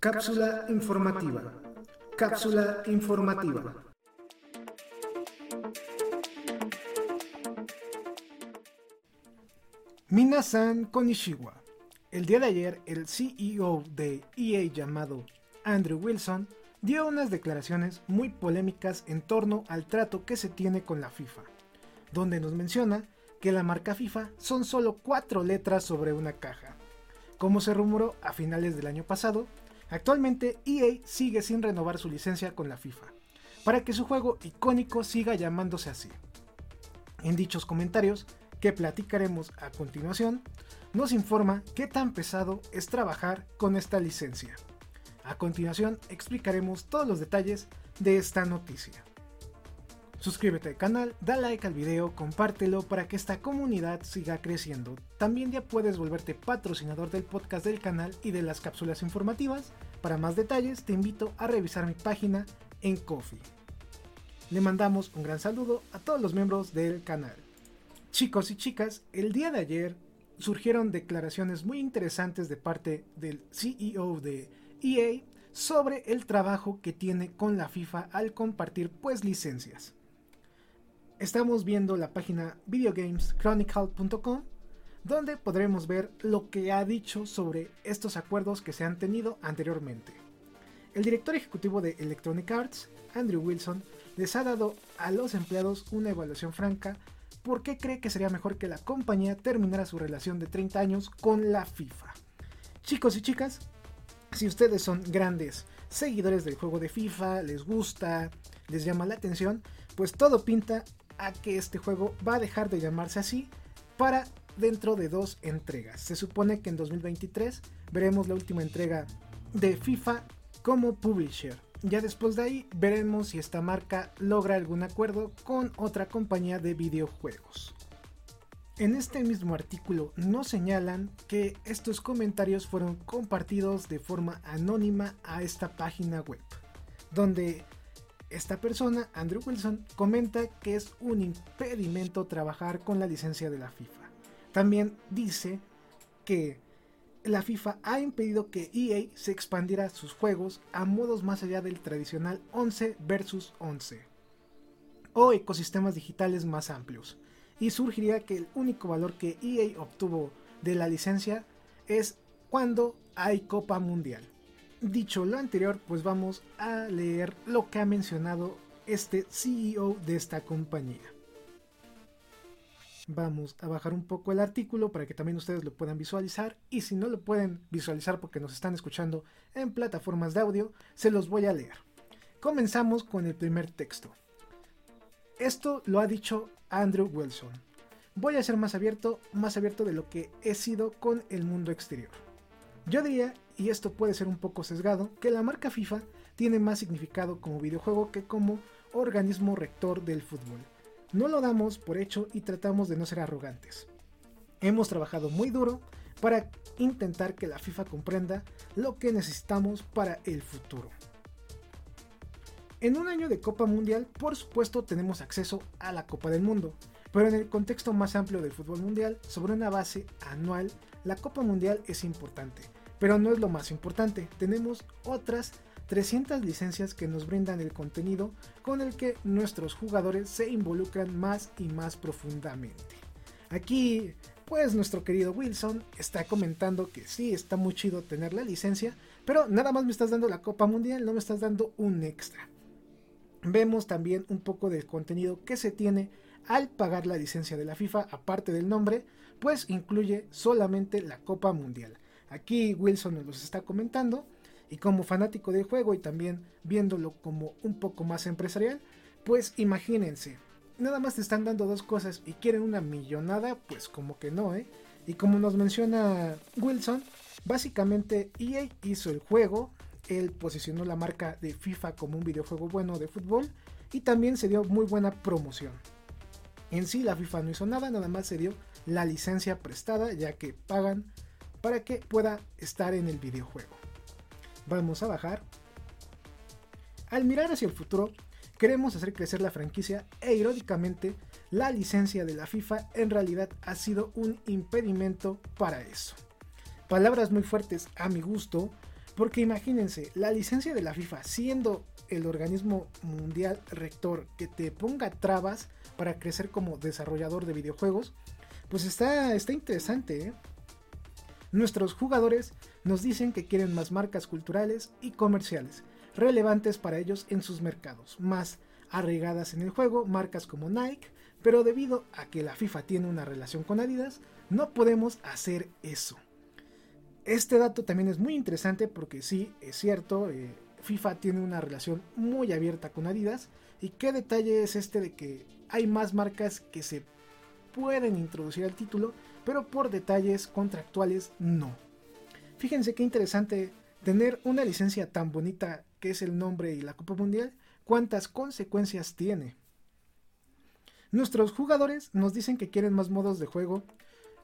Cápsula informativa. Cápsula informativa. Minasan Konishiwa. El día de ayer, el CEO de EA llamado Andrew Wilson dio unas declaraciones muy polémicas en torno al trato que se tiene con la FIFA, donde nos menciona que la marca FIFA son solo cuatro letras sobre una caja. Como se rumoró a finales del año pasado, actualmente EA sigue sin renovar su licencia con la FIFA, para que su juego icónico siga llamándose así. En dichos comentarios, que platicaremos a continuación, nos informa qué tan pesado es trabajar con esta licencia. A continuación explicaremos todos los detalles de esta noticia. Suscríbete al canal, da like al video, compártelo para que esta comunidad siga creciendo. También ya puedes volverte patrocinador del podcast del canal y de las cápsulas informativas. Para más detalles te invito a revisar mi página en Coffee. Le mandamos un gran saludo a todos los miembros del canal. Chicos y chicas, el día de ayer surgieron declaraciones muy interesantes de parte del CEO de EA sobre el trabajo que tiene con la FIFA al compartir pues licencias. Estamos viendo la página videogameschronicle.com donde podremos ver lo que ha dicho sobre estos acuerdos que se han tenido anteriormente. El director ejecutivo de Electronic Arts, Andrew Wilson, les ha dado a los empleados una evaluación franca por qué cree que sería mejor que la compañía terminara su relación de 30 años con la FIFA. Chicos y chicas, si ustedes son grandes seguidores del juego de FIFA, les gusta, les llama la atención, pues todo pinta a que este juego va a dejar de llamarse así para dentro de dos entregas. Se supone que en 2023 veremos la última entrega de FIFA como publisher. Ya después de ahí veremos si esta marca logra algún acuerdo con otra compañía de videojuegos. En este mismo artículo nos señalan que estos comentarios fueron compartidos de forma anónima a esta página web, donde esta persona, Andrew Wilson, comenta que es un impedimento trabajar con la licencia de la FIFA. También dice que la FIFA ha impedido que EA se expandiera sus juegos a modos más allá del tradicional 11 versus 11 o ecosistemas digitales más amplios y surgiría que el único valor que EA obtuvo de la licencia es cuando hay Copa Mundial. Dicho lo anterior, pues vamos a leer lo que ha mencionado este CEO de esta compañía. Vamos a bajar un poco el artículo para que también ustedes lo puedan visualizar y si no lo pueden visualizar porque nos están escuchando en plataformas de audio, se los voy a leer. Comenzamos con el primer texto. Esto lo ha dicho Andrew Wilson. Voy a ser más abierto, más abierto de lo que he sido con el mundo exterior. Yo diría, y esto puede ser un poco sesgado, que la marca FIFA tiene más significado como videojuego que como organismo rector del fútbol. No lo damos por hecho y tratamos de no ser arrogantes. Hemos trabajado muy duro para intentar que la FIFA comprenda lo que necesitamos para el futuro. En un año de Copa Mundial, por supuesto, tenemos acceso a la Copa del Mundo, pero en el contexto más amplio del fútbol mundial, sobre una base anual, la Copa Mundial es importante, pero no es lo más importante. Tenemos otras 300 licencias que nos brindan el contenido con el que nuestros jugadores se involucran más y más profundamente. Aquí, pues nuestro querido Wilson está comentando que sí, está muy chido tener la licencia, pero nada más me estás dando la Copa Mundial, no me estás dando un extra vemos también un poco del contenido que se tiene al pagar la licencia de la FIFA, aparte del nombre, pues incluye solamente la Copa Mundial. Aquí Wilson nos los está comentando y como fanático del juego y también viéndolo como un poco más empresarial, pues imagínense, nada más te están dando dos cosas y quieren una millonada, pues como que no, ¿eh? Y como nos menciona Wilson, básicamente EA hizo el juego, él posicionó la marca de FIFA como un videojuego bueno de fútbol y también se dio muy buena promoción. En sí la FIFA no hizo nada, nada más se dio la licencia prestada ya que pagan para que pueda estar en el videojuego. Vamos a bajar. Al mirar hacia el futuro, queremos hacer crecer la franquicia e irónicamente la licencia de la FIFA en realidad ha sido un impedimento para eso. palabras muy fuertes a mi gusto, porque imagínense, la licencia de la FIFA siendo el organismo mundial rector que te ponga trabas para crecer como desarrollador de videojuegos, pues está, está interesante. ¿eh? Nuestros jugadores nos dicen que quieren más marcas culturales y comerciales, relevantes para ellos en sus mercados, más arraigadas en el juego, marcas como Nike, pero debido a que la FIFA tiene una relación con Adidas, no podemos hacer eso. Este dato también es muy interesante porque sí, es cierto, eh, FIFA tiene una relación muy abierta con Adidas. ¿Y qué detalle es este de que hay más marcas que se pueden introducir al título, pero por detalles contractuales no? Fíjense qué interesante tener una licencia tan bonita que es el nombre y la Copa Mundial, cuántas consecuencias tiene. Nuestros jugadores nos dicen que quieren más modos de juego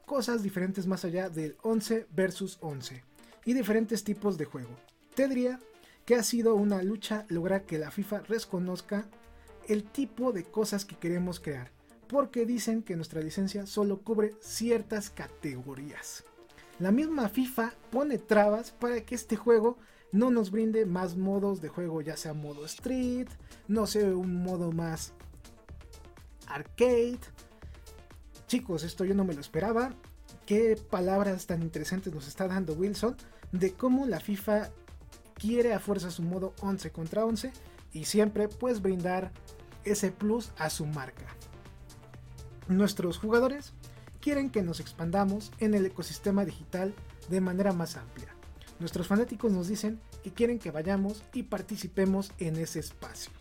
cosas diferentes más allá del 11 versus 11 y diferentes tipos de juego. Te diría que ha sido una lucha lograr que la FIFA reconozca el tipo de cosas que queremos crear, porque dicen que nuestra licencia solo cubre ciertas categorías. La misma FIFA pone trabas para que este juego no nos brinde más modos de juego, ya sea modo street, no sé, un modo más arcade, Chicos, esto yo no me lo esperaba. Qué palabras tan interesantes nos está dando Wilson de cómo la FIFA quiere a fuerza su modo 11 contra 11 y siempre pues brindar ese plus a su marca. Nuestros jugadores quieren que nos expandamos en el ecosistema digital de manera más amplia. Nuestros fanáticos nos dicen que quieren que vayamos y participemos en ese espacio.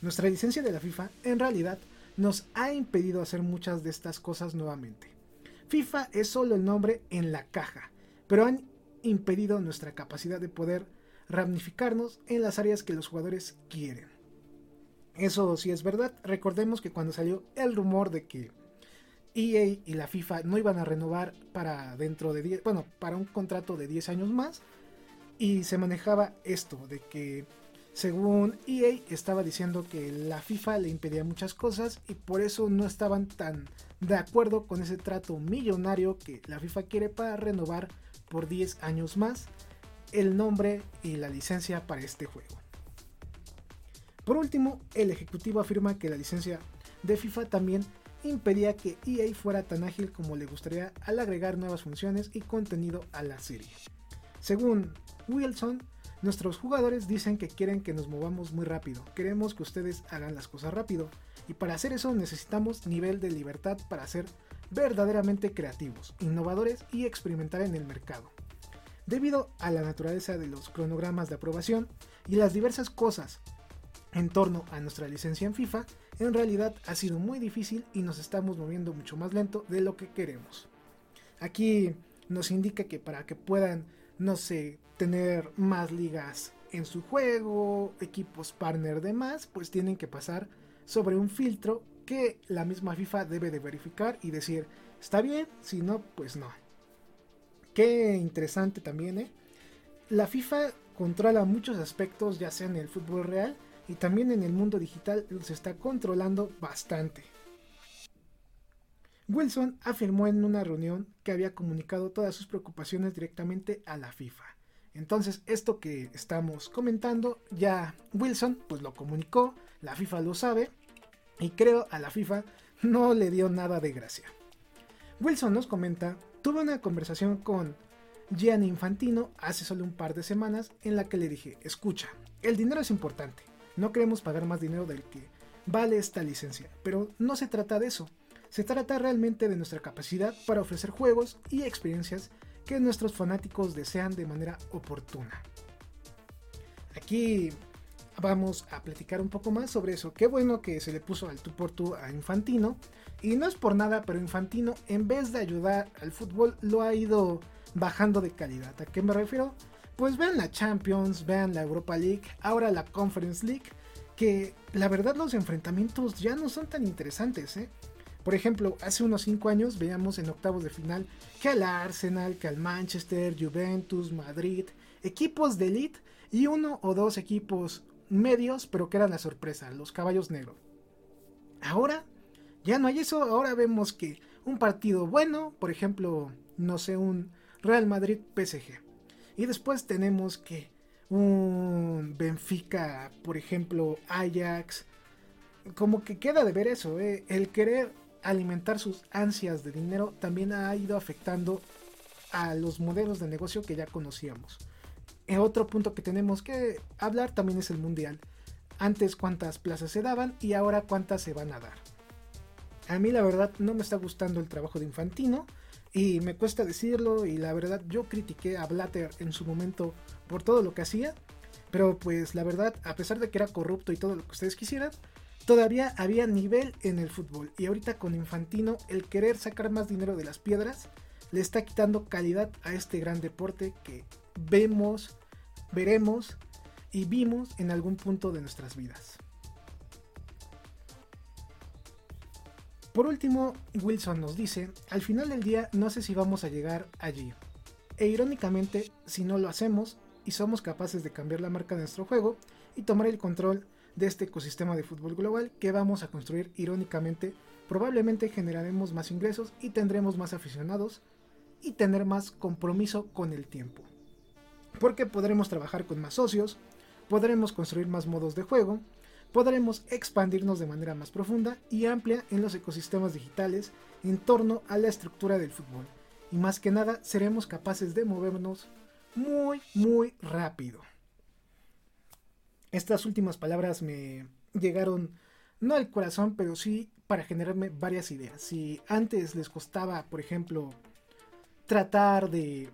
Nuestra licencia de la FIFA en realidad nos ha impedido hacer muchas de estas cosas nuevamente. FIFA es solo el nombre en la caja, pero han impedido nuestra capacidad de poder ramificarnos en las áreas que los jugadores quieren. Eso sí es verdad, recordemos que cuando salió el rumor de que EA y la FIFA no iban a renovar para dentro de 10, bueno, para un contrato de 10 años más y se manejaba esto de que según EA estaba diciendo que la FIFA le impedía muchas cosas y por eso no estaban tan de acuerdo con ese trato millonario que la FIFA quiere para renovar por 10 años más el nombre y la licencia para este juego. Por último, el ejecutivo afirma que la licencia de FIFA también impedía que EA fuera tan ágil como le gustaría al agregar nuevas funciones y contenido a la serie. Según Wilson, Nuestros jugadores dicen que quieren que nos movamos muy rápido, queremos que ustedes hagan las cosas rápido, y para hacer eso necesitamos nivel de libertad para ser verdaderamente creativos, innovadores y experimentar en el mercado. Debido a la naturaleza de los cronogramas de aprobación y las diversas cosas en torno a nuestra licencia en FIFA, en realidad ha sido muy difícil y nos estamos moviendo mucho más lento de lo que queremos. Aquí nos indica que para que puedan, no sé, tener más ligas en su juego, equipos partner de más, pues tienen que pasar sobre un filtro que la misma FIFA debe de verificar y decir, está bien, si no, pues no. Qué interesante también, ¿eh? La FIFA controla muchos aspectos, ya sea en el fútbol real y también en el mundo digital, los está controlando bastante. Wilson afirmó en una reunión que había comunicado todas sus preocupaciones directamente a la FIFA. Entonces, esto que estamos comentando, ya Wilson pues lo comunicó, la FIFA lo sabe y creo a la FIFA no le dio nada de gracia. Wilson nos comenta, tuve una conversación con Gianni Infantino hace solo un par de semanas en la que le dije, escucha, el dinero es importante, no queremos pagar más dinero del que vale esta licencia, pero no se trata de eso, se trata realmente de nuestra capacidad para ofrecer juegos y experiencias que nuestros fanáticos desean de manera oportuna. Aquí vamos a platicar un poco más sobre eso. Qué bueno que se le puso al tú por tú a Infantino. Y no es por nada, pero Infantino en vez de ayudar al fútbol lo ha ido bajando de calidad. ¿A qué me refiero? Pues vean la Champions, vean la Europa League, ahora la Conference League, que la verdad los enfrentamientos ya no son tan interesantes. ¿eh? Por ejemplo, hace unos 5 años veíamos en octavos de final que al Arsenal, que al Manchester, Juventus, Madrid, equipos de elite y uno o dos equipos medios, pero que eran la sorpresa, los caballos negros. Ahora ya no hay eso, ahora vemos que un partido bueno, por ejemplo, no sé, un Real Madrid PSG. Y después tenemos que un Benfica, por ejemplo, Ajax. Como que queda de ver eso, ¿eh? el querer alimentar sus ansias de dinero también ha ido afectando a los modelos de negocio que ya conocíamos. Eh, otro punto que tenemos que hablar también es el mundial. Antes cuántas plazas se daban y ahora cuántas se van a dar. A mí la verdad no me está gustando el trabajo de Infantino y me cuesta decirlo y la verdad yo critiqué a Blatter en su momento por todo lo que hacía, pero pues la verdad a pesar de que era corrupto y todo lo que ustedes quisieran, todavía había nivel en el fútbol y ahorita con Infantino el querer sacar más dinero de las piedras le está quitando calidad a este gran deporte que vemos, veremos y vimos en algún punto de nuestras vidas. Por último, Wilson nos dice, al final del día no sé si vamos a llegar allí. E irónicamente, si no lo hacemos y somos capaces de cambiar la marca de nuestro juego y tomar el control de este ecosistema de fútbol global que vamos a construir irónicamente, probablemente generaremos más ingresos y tendremos más aficionados y tener más compromiso con el tiempo. Porque podremos trabajar con más socios, podremos construir más modos de juego, podremos expandirnos de manera más profunda y amplia en los ecosistemas digitales en torno a la estructura del fútbol. Y más que nada seremos capaces de movernos muy, muy rápido. Estas últimas palabras me llegaron no al corazón, pero sí para generarme varias ideas. Si antes les costaba, por ejemplo, tratar de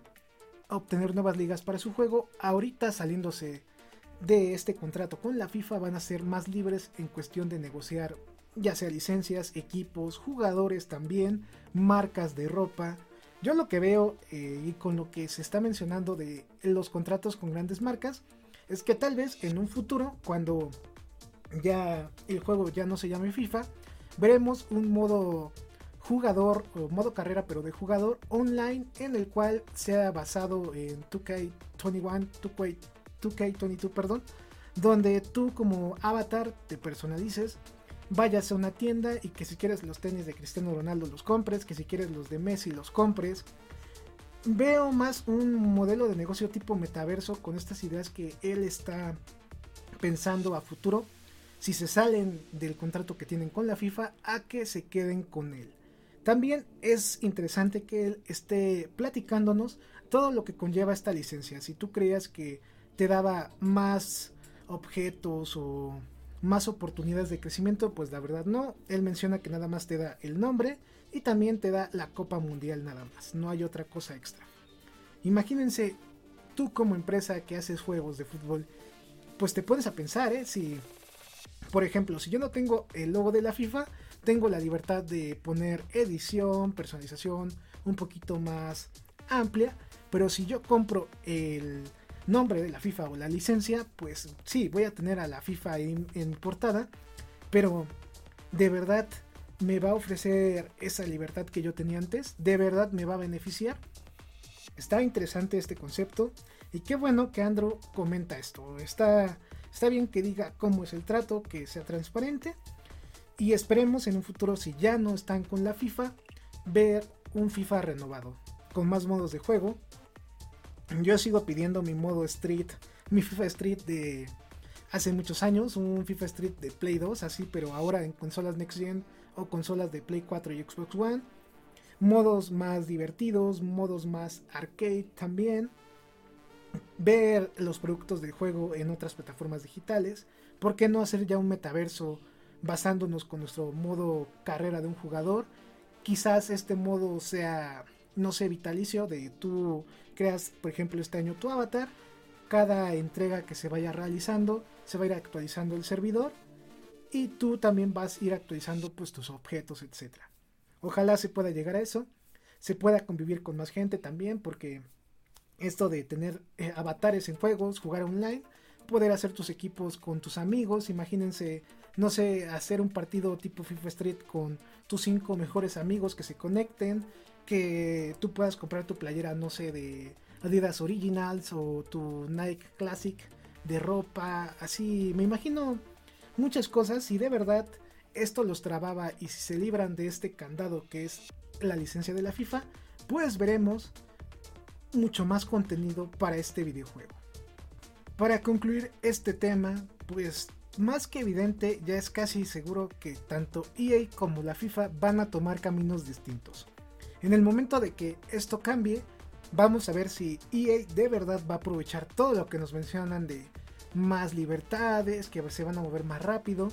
obtener nuevas ligas para su juego, ahorita saliéndose de este contrato con la FIFA van a ser más libres en cuestión de negociar ya sea licencias, equipos, jugadores también, marcas de ropa. Yo lo que veo eh, y con lo que se está mencionando de los contratos con grandes marcas es que tal vez en un futuro, cuando ya el juego ya no se llame FIFA, veremos un modo jugador o modo carrera pero de jugador online en el cual sea basado en 2K21, 2K, 2K22, perdón, donde tú como avatar te personalices, vayas a una tienda y que si quieres los tenis de Cristiano Ronaldo los compres, que si quieres los de Messi los compres. Veo más un modelo de negocio tipo metaverso con estas ideas que él está pensando a futuro si se salen del contrato que tienen con la FIFA a que se queden con él. También es interesante que él esté platicándonos todo lo que conlleva esta licencia. Si tú creías que te daba más objetos o más oportunidades de crecimiento, pues la verdad no. Él menciona que nada más te da el nombre y también te da la Copa Mundial nada más. No hay otra cosa extra. Imagínense tú como empresa que haces juegos de fútbol, pues te pones a pensar, ¿eh? Si, por ejemplo, si yo no tengo el logo de la FIFA, tengo la libertad de poner edición, personalización un poquito más amplia, pero si yo compro el nombre de la FIFA o la licencia, pues sí, voy a tener a la FIFA en, en portada, pero de verdad me va a ofrecer esa libertad que yo tenía antes, de verdad me va a beneficiar. Está interesante este concepto y qué bueno que Andrew comenta esto. Está, está bien que diga cómo es el trato, que sea transparente y esperemos en un futuro, si ya no están con la FIFA, ver un FIFA renovado, con más modos de juego, yo sigo pidiendo mi modo Street, mi FIFA Street de hace muchos años, un FIFA Street de Play 2, así, pero ahora en consolas Next Gen o consolas de Play 4 y Xbox One. Modos más divertidos, modos más arcade también. Ver los productos de juego en otras plataformas digitales. ¿Por qué no hacer ya un metaverso basándonos con nuestro modo carrera de un jugador? Quizás este modo sea no sé, vitalicio de tú creas, por ejemplo, este año tu avatar, cada entrega que se vaya realizando se va a ir actualizando el servidor y tú también vas a ir actualizando pues tus objetos, etc. Ojalá se pueda llegar a eso, se pueda convivir con más gente también porque esto de tener eh, avatares en juegos, jugar online, poder hacer tus equipos con tus amigos, imagínense, no sé, hacer un partido tipo FIFA Street con tus cinco mejores amigos que se conecten, que tú puedas comprar tu playera, no sé, de Adidas Originals o tu Nike Classic de ropa, así, me imagino muchas cosas y de verdad esto los trababa y si se libran de este candado que es la licencia de la FIFA, pues veremos mucho más contenido para este videojuego. Para concluir este tema, pues más que evidente, ya es casi seguro que tanto EA como la FIFA van a tomar caminos distintos. En el momento de que esto cambie, vamos a ver si EA de verdad va a aprovechar todo lo que nos mencionan de más libertades, que se van a mover más rápido.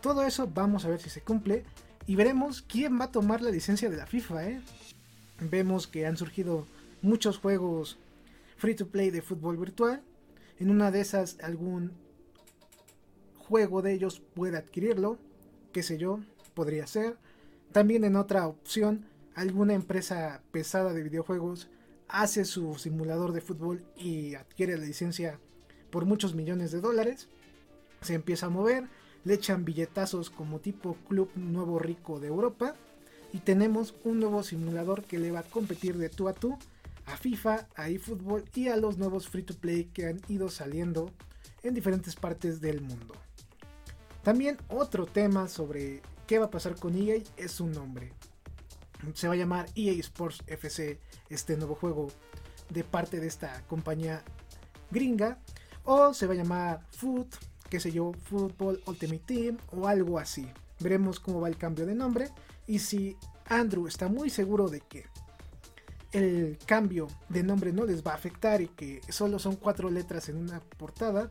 Todo eso vamos a ver si se cumple y veremos quién va a tomar la licencia de la FIFA. ¿eh? Vemos que han surgido muchos juegos free to play de fútbol virtual. En una de esas algún juego de ellos puede adquirirlo, qué sé yo, podría ser. También en otra opción, alguna empresa pesada de videojuegos hace su simulador de fútbol y adquiere la licencia por muchos millones de dólares. Se empieza a mover, le echan billetazos como tipo Club Nuevo Rico de Europa y tenemos un nuevo simulador que le va a competir de tú a tú a FIFA, a eFootball y a los nuevos free to play que han ido saliendo en diferentes partes del mundo. También otro tema sobre qué va a pasar con EA es su nombre. Se va a llamar EA Sports FC, este nuevo juego de parte de esta compañía gringa. O se va a llamar Foot, qué sé yo, Football Ultimate Team o algo así. Veremos cómo va el cambio de nombre y si Andrew está muy seguro de que el cambio de nombre no les va a afectar y que solo son cuatro letras en una portada,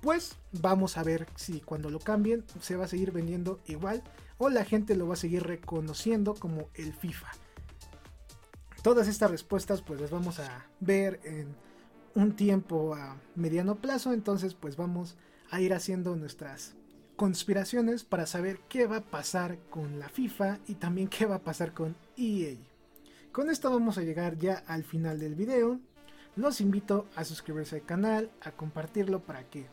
pues vamos a ver si cuando lo cambien se va a seguir vendiendo igual o la gente lo va a seguir reconociendo como el FIFA. Todas estas respuestas pues las vamos a ver en un tiempo a mediano plazo, entonces pues vamos a ir haciendo nuestras conspiraciones para saber qué va a pasar con la FIFA y también qué va a pasar con EA. Con esto vamos a llegar ya al final del video. Los invito a suscribirse al canal, a compartirlo para que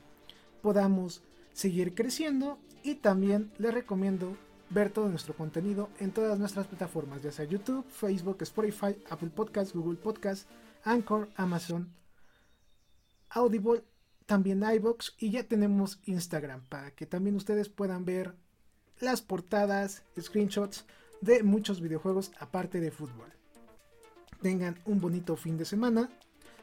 podamos seguir creciendo y también les recomiendo ver todo nuestro contenido en todas nuestras plataformas, ya sea YouTube, Facebook, Spotify, Apple Podcasts, Google Podcasts, Anchor, Amazon, Audible, también iBox y ya tenemos Instagram para que también ustedes puedan ver las portadas, screenshots de muchos videojuegos aparte de fútbol. Tengan un bonito fin de semana.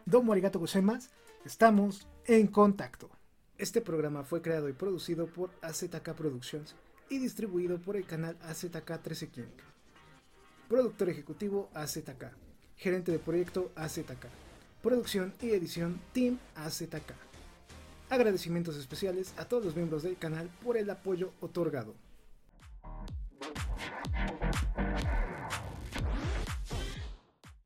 Domo arigato gozaimasu. Estamos en contacto. Este programa fue creado y producido por AZK Productions y distribuido por el canal AZK 13 King. Productor ejecutivo AZK. Gerente de proyecto AZK. Producción y edición Team AZK. Agradecimientos especiales a todos los miembros del canal por el apoyo otorgado.